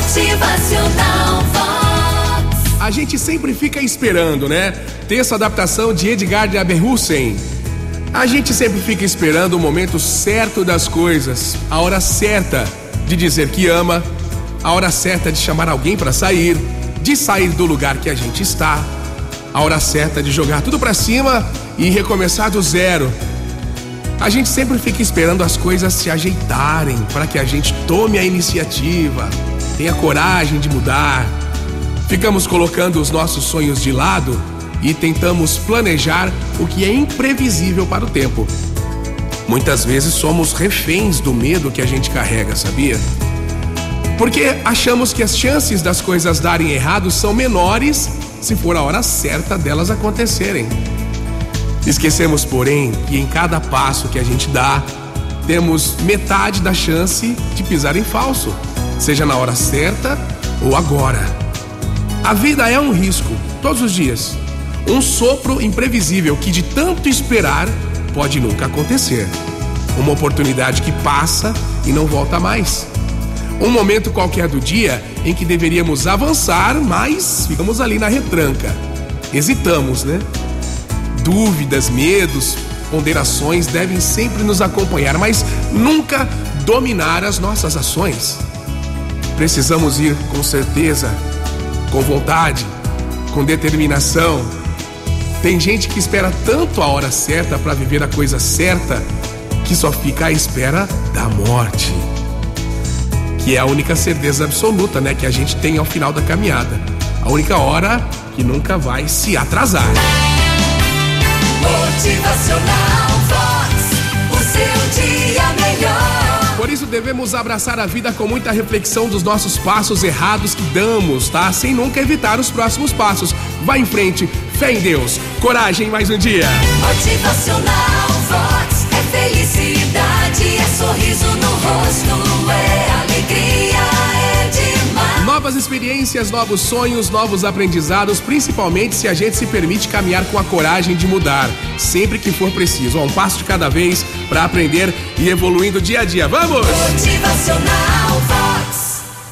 Motivacional Vox. A gente sempre fica esperando, né? Texto adaptação de Edgar de Aberhusen. A gente sempre fica esperando o momento certo das coisas, a hora certa de dizer que ama, a hora certa de chamar alguém para sair, de sair do lugar que a gente está, a hora certa de jogar tudo para cima e recomeçar do zero. A gente sempre fica esperando as coisas se ajeitarem para que a gente tome a iniciativa, tenha coragem de mudar. Ficamos colocando os nossos sonhos de lado e tentamos planejar o que é imprevisível para o tempo. Muitas vezes somos reféns do medo que a gente carrega, sabia? Porque achamos que as chances das coisas darem errado são menores se for a hora certa delas acontecerem. Esquecemos, porém, que em cada passo que a gente dá, temos metade da chance de pisar em falso, seja na hora certa ou agora. A vida é um risco, todos os dias. Um sopro imprevisível que, de tanto esperar, pode nunca acontecer. Uma oportunidade que passa e não volta mais. Um momento qualquer do dia em que deveríamos avançar, mas ficamos ali na retranca. Hesitamos, né? Dúvidas, medos, ponderações devem sempre nos acompanhar, mas nunca dominar as nossas ações. Precisamos ir com certeza, com vontade, com determinação. Tem gente que espera tanto a hora certa para viver a coisa certa que só fica à espera da morte. Que é a única certeza absoluta, né, que a gente tem ao final da caminhada. A única hora que nunca vai se atrasar. Motivacional devemos abraçar a vida com muita reflexão dos nossos passos errados que damos, tá? Sem nunca evitar os próximos passos. Vá em frente, fé em Deus, coragem mais um dia. Motivacional Vox. É felicidade, é experiências, novos sonhos, novos aprendizados, principalmente se a gente se permite caminhar com a coragem de mudar, sempre que for preciso. Um passo de cada vez para aprender e evoluindo dia a dia. Vamos! Motivacional